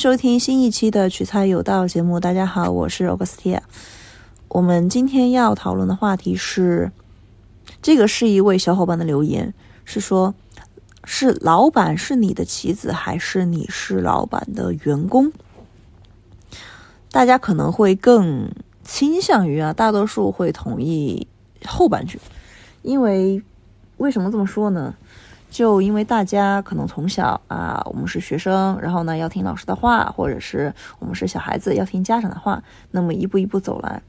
收听新一期的取材有道节目。大家好，我是 Augustia。我们今天要讨论的话题是，这个是一位小伙伴的留言，是说，是老板是你的棋子，还是你是老板的员工？大家可能会更倾向于啊，大多数会同意后半句，因为为什么这么说呢？就因为大家可能从小啊，我们是学生，然后呢要听老师的话，或者是我们是小孩子要听家长的话，那么一步一步走来，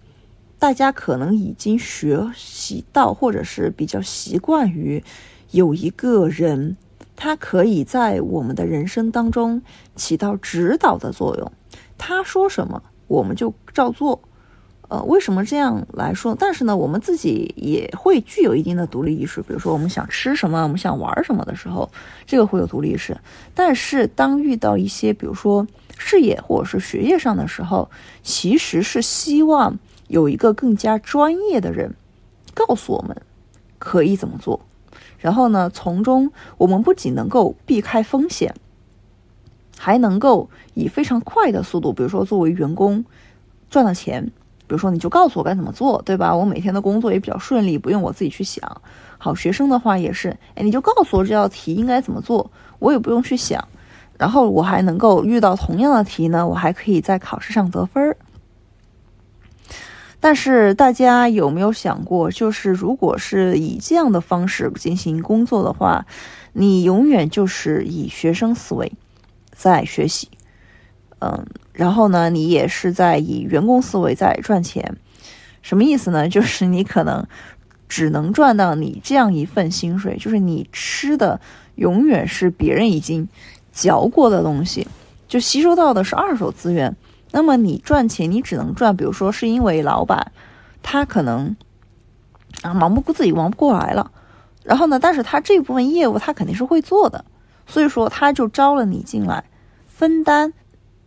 大家可能已经学习到，或者是比较习惯于有一个人，他可以在我们的人生当中起到指导的作用，他说什么我们就照做。呃，为什么这样来说？但是呢，我们自己也会具有一定的独立意识。比如说，我们想吃什么，我们想玩什么的时候，这个会有独立意识。但是，当遇到一些，比如说事业或者是学业上的时候，其实是希望有一个更加专业的人告诉我们可以怎么做。然后呢，从中我们不仅能够避开风险，还能够以非常快的速度，比如说作为员工赚到钱。比如说，你就告诉我该怎么做，对吧？我每天的工作也比较顺利，不用我自己去想。好学生的话也是，哎，你就告诉我这道题应该怎么做，我也不用去想。然后我还能够遇到同样的题呢，我还可以在考试上得分儿。但是大家有没有想过，就是如果是以这样的方式进行工作的话，你永远就是以学生思维在学习。嗯，然后呢，你也是在以员工思维在赚钱，什么意思呢？就是你可能只能赚到你这样一份薪水，就是你吃的永远是别人已经嚼过的东西，就吸收到的是二手资源。那么你赚钱，你只能赚，比如说是因为老板他可能啊忙不过自己忙不过来了，然后呢，但是他这部分业务他肯定是会做的，所以说他就招了你进来分担。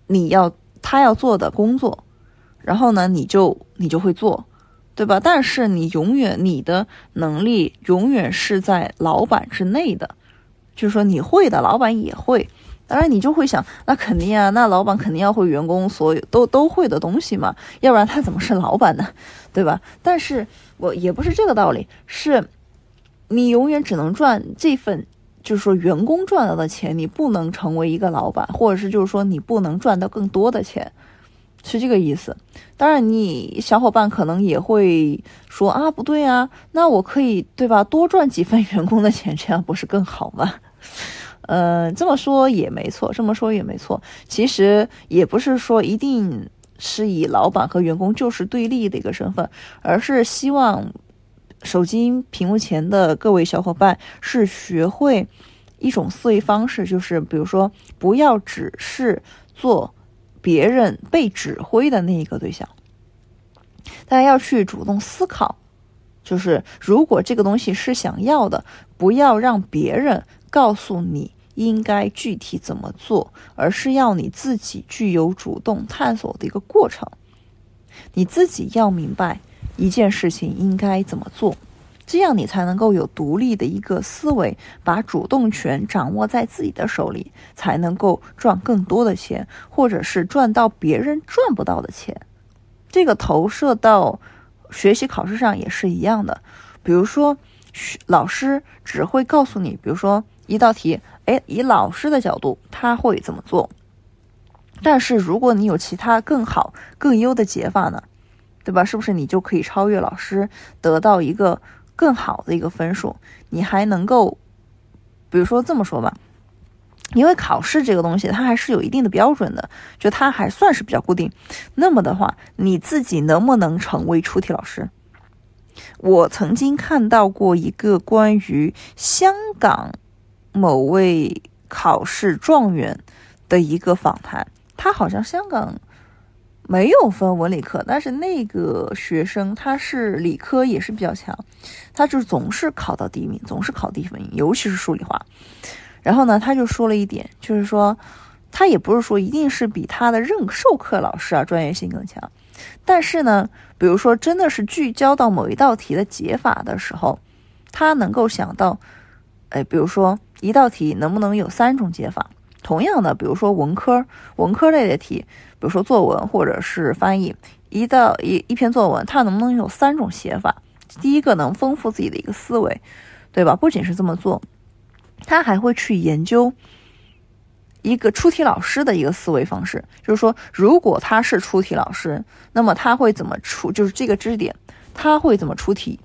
你要他要做的工作，然后呢，你就你就会做，对吧？但是你永远你的能力永远是在老板之内的，就是说你会的，老板也会。当然你就会想，那肯定啊，那老板肯定要会员工所有都都会的东西嘛，要不然他怎么是老板呢？对吧？但是我也不是这个道理，是你永远只能赚这份。就是说，员工赚到的钱，你不能成为一个老板，或者是就是说，你不能赚到更多的钱，是这个意思。当然，你小伙伴可能也会说啊，不对啊，那我可以对吧，多赚几份员工的钱，这样不是更好吗？呃，这么说也没错，这么说也没错。其实也不是说一定是以老板和员工就是对立的一个身份，而是希望。手机屏幕前的各位小伙伴，是学会一种思维方式，就是比如说，不要只是做别人被指挥的那一个对象，大家要去主动思考，就是如果这个东西是想要的，不要让别人告诉你应该具体怎么做，而是要你自己具有主动探索的一个过程，你自己要明白。一件事情应该怎么做，这样你才能够有独立的一个思维，把主动权掌握在自己的手里，才能够赚更多的钱，或者是赚到别人赚不到的钱。这个投射到学习考试上也是一样的。比如说，老师只会告诉你，比如说一道题，哎，以老师的角度他会怎么做。但是如果你有其他更好、更优的解法呢？对吧？是不是你就可以超越老师，得到一个更好的一个分数？你还能够，比如说这么说吧，因为考试这个东西它还是有一定的标准的，就它还算是比较固定。那么的话，你自己能不能成为出题老师？我曾经看到过一个关于香港某位考试状元的一个访谈，他好像香港。没有分文理科，但是那个学生他是理科也是比较强，他就总是考到第一名，总是考第一名，尤其是数理化。然后呢，他就说了一点，就是说他也不是说一定是比他的任授课老师啊专业性更强，但是呢，比如说真的是聚焦到某一道题的解法的时候，他能够想到，哎，比如说一道题能不能有三种解法，同样的，比如说文科文科类的题，比如说作文或者是翻译，一到一一篇作文，它能不能有三种写法？第一个能丰富自己的一个思维，对吧？不仅是这么做，他还会去研究一个出题老师的一个思维方式，就是说，如果他是出题老师，那么他会怎么出？就是这个知识点，他会怎么出题？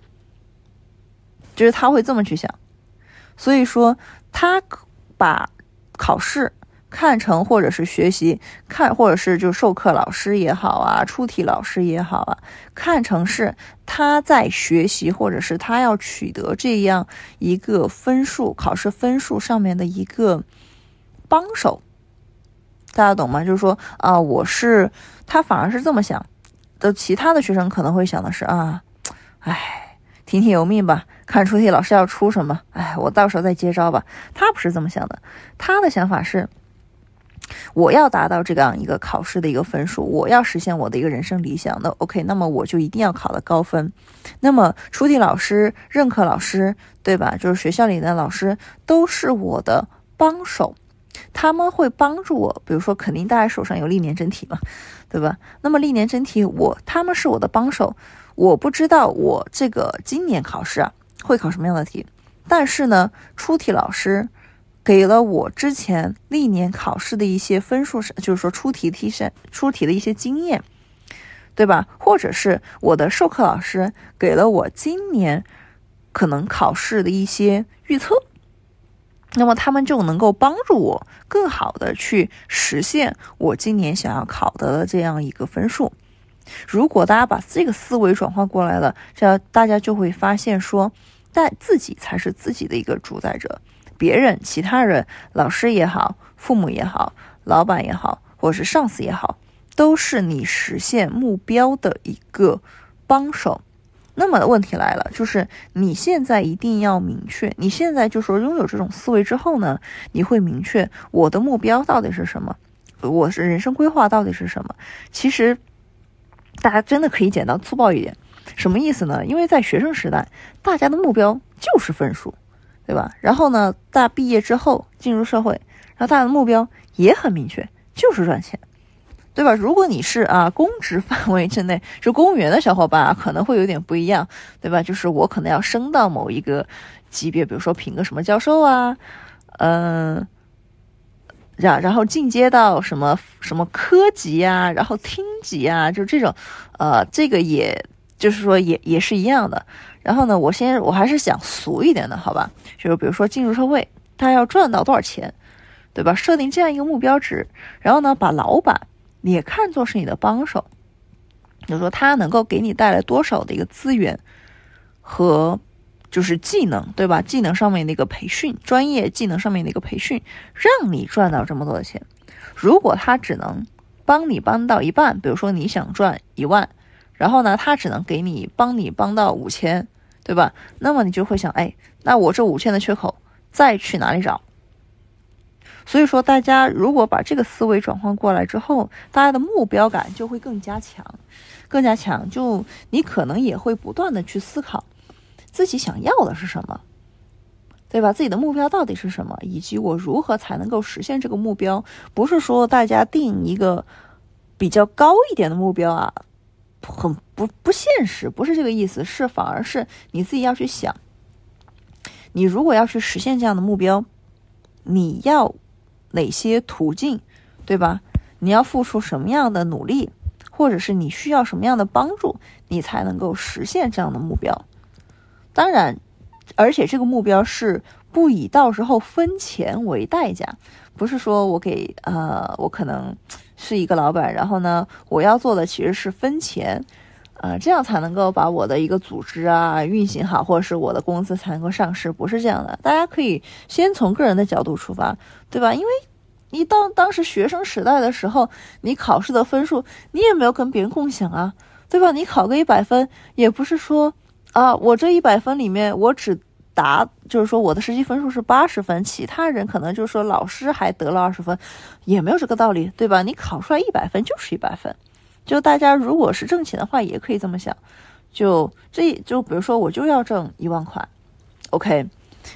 就是他会这么去想。所以说，他把考试。看成或者是学习看，或者是就授课老师也好啊，出题老师也好啊，看成是他在学习，或者是他要取得这样一个分数，考试分数上面的一个帮手，大家懂吗？就是说啊，我是他反而是这么想的，其他的学生可能会想的是啊，哎，听天由命吧，看出题老师要出什么，哎，我到时候再接招吧。他不是这么想的，他的想法是。我要达到这样一个考试的一个分数，我要实现我的一个人生理想，那 OK，那么我就一定要考的高分。那么出题老师、任课老师，对吧？就是学校里的老师都是我的帮手，他们会帮助我。比如说，肯定大家手上有历年真题嘛，对吧？那么历年真题，我他们是我的帮手。我不知道我这个今年考试啊会考什么样的题，但是呢，出题老师。给了我之前历年考试的一些分数是，就是说出题提升、出题的一些经验，对吧？或者是我的授课老师给了我今年可能考试的一些预测，那么他们就能够帮助我更好的去实现我今年想要考得的这样一个分数。如果大家把这个思维转换过来了，这样大家就会发现说，在自己才是自己的一个主宰者。别人、其他人、老师也好，父母也好，老板也好，或者是上司也好，都是你实现目标的一个帮手。那么问题来了，就是你现在一定要明确，你现在就说拥有这种思维之后呢，你会明确我的目标到底是什么，我是人生规划到底是什么。其实大家真的可以简单粗暴一点，什么意思呢？因为在学生时代，大家的目标就是分数。对吧？然后呢，大毕业之后进入社会，然后大的目标也很明确，就是赚钱，对吧？如果你是啊公职范围之内，就公务员的小伙伴，可能会有点不一样，对吧？就是我可能要升到某一个级别，比如说评个什么教授啊，嗯，然然后进阶到什么什么科级啊，然后厅级啊，就这种，呃，这个也就是说也也是一样的。然后呢，我先我还是想俗一点的，好吧？就是比如说进入社会，他要赚到多少钱，对吧？设定这样一个目标值，然后呢，把老板也看作是你的帮手，就是说他能够给你带来多少的一个资源和就是技能，对吧？技能上面的一个培训，专业技能上面的一个培训，让你赚到这么多的钱。如果他只能帮你帮到一半，比如说你想赚一万。然后呢，他只能给你帮你帮到五千，对吧？那么你就会想，哎，那我这五千的缺口再去哪里找？所以说，大家如果把这个思维转换过来之后，大家的目标感就会更加强，更加强。就你可能也会不断的去思考自己想要的是什么，对吧？自己的目标到底是什么，以及我如何才能够实现这个目标？不是说大家定一个比较高一点的目标啊。很不不现实，不是这个意思，是反而是你自己要去想，你如果要去实现这样的目标，你要哪些途径，对吧？你要付出什么样的努力，或者是你需要什么样的帮助，你才能够实现这样的目标？当然，而且这个目标是不以到时候分钱为代价，不是说我给呃，我可能。是一个老板，然后呢，我要做的其实是分钱，呃，这样才能够把我的一个组织啊运行好，或者是我的公司才能够上市，不是这样的。大家可以先从个人的角度出发，对吧？因为你当当时学生时代的时候，你考试的分数你也没有跟别人共享啊，对吧？你考个一百分，也不是说啊，我这一百分里面我只。答就是说我的实际分数是八十分，其他人可能就是说老师还得了二十分，也没有这个道理，对吧？你考出来一百分就是一百分，就大家如果是挣钱的话，也可以这么想，就这就比如说我就要挣一万块，OK，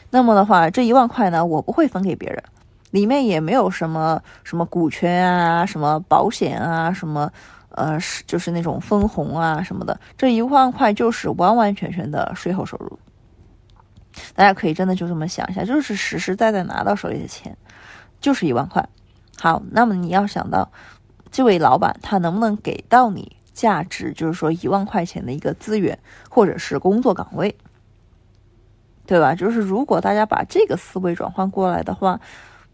那么的话这一万块呢，我不会分给别人，里面也没有什么什么股权啊，什么保险啊，什么呃是就是那种分红啊什么的，这一万块就是完完全全的税后收入。大家可以真的就这么想一下，就是实实在在拿到手里的钱，就是一万块。好，那么你要想到，这位老板他能不能给到你价值，就是说一万块钱的一个资源或者是工作岗位，对吧？就是如果大家把这个思维转换过来的话，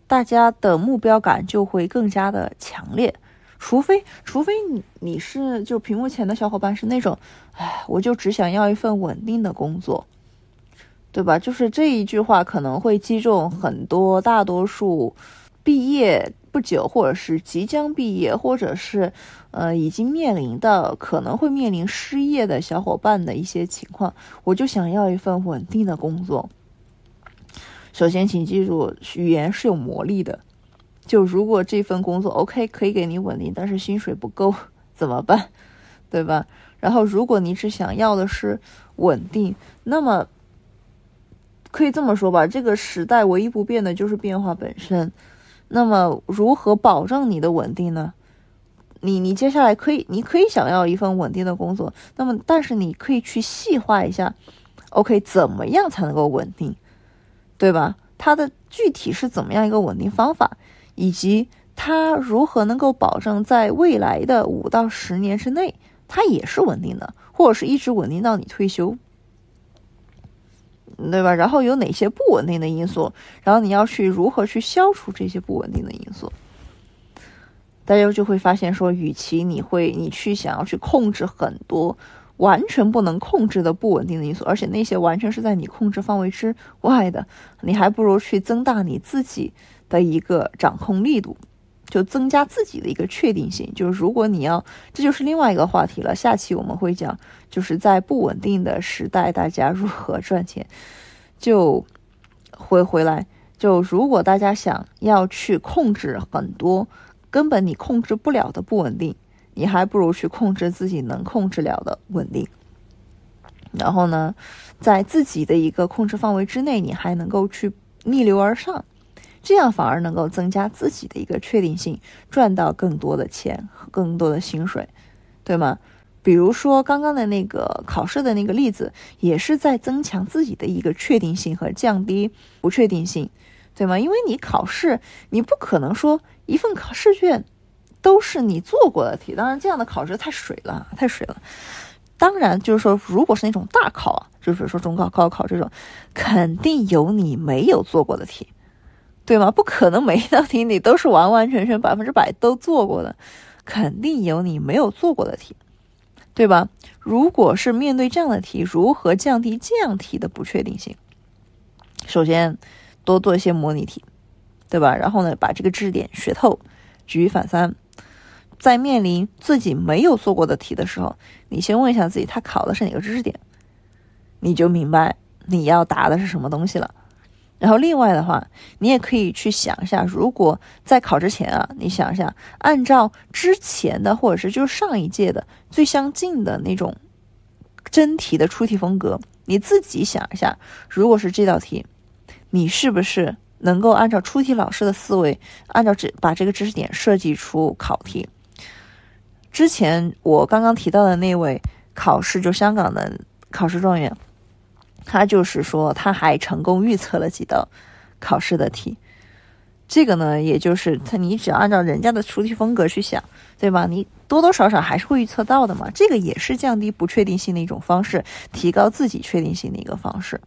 大家的目标感就会更加的强烈。除非，除非你你是就屏幕前的小伙伴是那种，哎，我就只想要一份稳定的工作。对吧？就是这一句话可能会击中很多大多数毕业不久，或者是即将毕业，或者是呃已经面临的可能会面临失业的小伙伴的一些情况。我就想要一份稳定的工作。首先，请记住，语言是有魔力的。就如果这份工作 OK 可以给你稳定，但是薪水不够怎么办？对吧？然后，如果你只想要的是稳定，那么。可以这么说吧，这个时代唯一不变的就是变化本身。那么，如何保证你的稳定呢？你你接下来可以，你可以想要一份稳定的工作。那么，但是你可以去细化一下，OK，怎么样才能够稳定，对吧？它的具体是怎么样一个稳定方法，以及它如何能够保证在未来的五到十年之内，它也是稳定的，或者是一直稳定到你退休。对吧？然后有哪些不稳定的因素？然后你要去如何去消除这些不稳定的因素？大家就会发现说，与其你会你去想要去控制很多完全不能控制的不稳定的因素，而且那些完全是在你控制范围之外的，你还不如去增大你自己的一个掌控力度。就增加自己的一个确定性，就是如果你要，这就是另外一个话题了。下期我们会讲，就是在不稳定的时代，大家如何赚钱。就回回来，就如果大家想要去控制很多根本你控制不了的不稳定，你还不如去控制自己能控制了的稳定。然后呢，在自己的一个控制范围之内，你还能够去逆流而上。这样反而能够增加自己的一个确定性，赚到更多的钱和更多的薪水，对吗？比如说刚刚的那个考试的那个例子，也是在增强自己的一个确定性和降低不确定性，对吗？因为你考试，你不可能说一份考试卷都是你做过的题，当然这样的考试太水了，太水了。当然就是说，如果是那种大考，就是说中考、高考这种，肯定有你没有做过的题。对吗？不可能每一道题你都是完完全全百分之百都做过的，肯定有你没有做过的题，对吧？如果是面对这样的题，如何降低这样题的不确定性？首先，多做一些模拟题，对吧？然后呢，把这个知识点学透，举一反三。在面临自己没有做过的题的时候，你先问一下自己，他考的是哪个知识点，你就明白你要答的是什么东西了。然后另外的话，你也可以去想一下，如果在考之前啊，你想一下，按照之前的或者是就是上一届的最相近的那种真题的出题风格，你自己想一下，如果是这道题，你是不是能够按照出题老师的思维，按照这把这个知识点设计出考题？之前我刚刚提到的那位考试，就香港的考试状元。他就是说，他还成功预测了几道考试的题。这个呢，也就是他，你只要按照人家的出题风格去想，对吧？你多多少少还是会预测到的嘛。这个也是降低不确定性的一种方式，提高自己确定性的一个方式，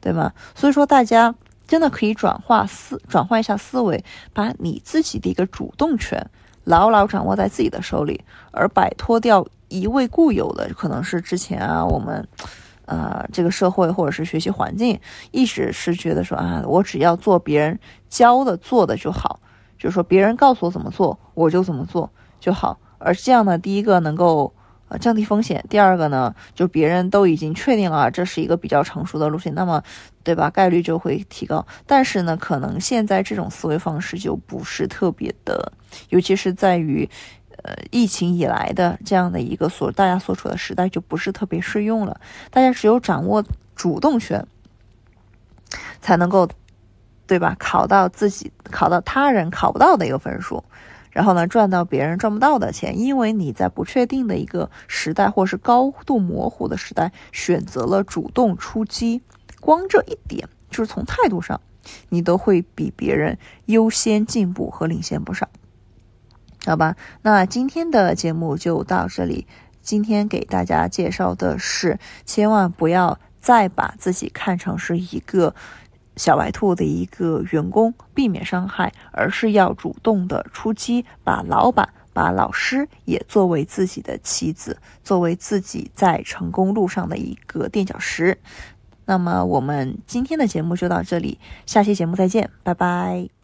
对吗？所以说，大家真的可以转化思，转换一下思维，把你自己的一个主动权牢牢掌握在自己的手里，而摆脱掉一味固有的，可能是之前啊我们。呃，这个社会或者是学习环境，一直是觉得说啊，我只要做别人教的做的就好，就是说别人告诉我怎么做，我就怎么做就好。而这样呢，第一个能够呃降低风险，第二个呢，就别人都已经确定了这是一个比较成熟的路线，那么对吧，概率就会提高。但是呢，可能现在这种思维方式就不是特别的，尤其是在于。呃，疫情以来的这样的一个所大家所处的时代就不是特别适用了。大家只有掌握主动权，才能够对吧？考到自己考到他人考不到的一个分数，然后呢赚到别人赚不到的钱，因为你在不确定的一个时代或是高度模糊的时代选择了主动出击，光这一点就是从态度上，你都会比别人优先进步和领先不少。好吧，那今天的节目就到这里。今天给大家介绍的是，千万不要再把自己看成是一个小白兔的一个员工，避免伤害，而是要主动的出击，把老板、把老师也作为自己的棋子，作为自己在成功路上的一个垫脚石。那么，我们今天的节目就到这里，下期节目再见，拜拜。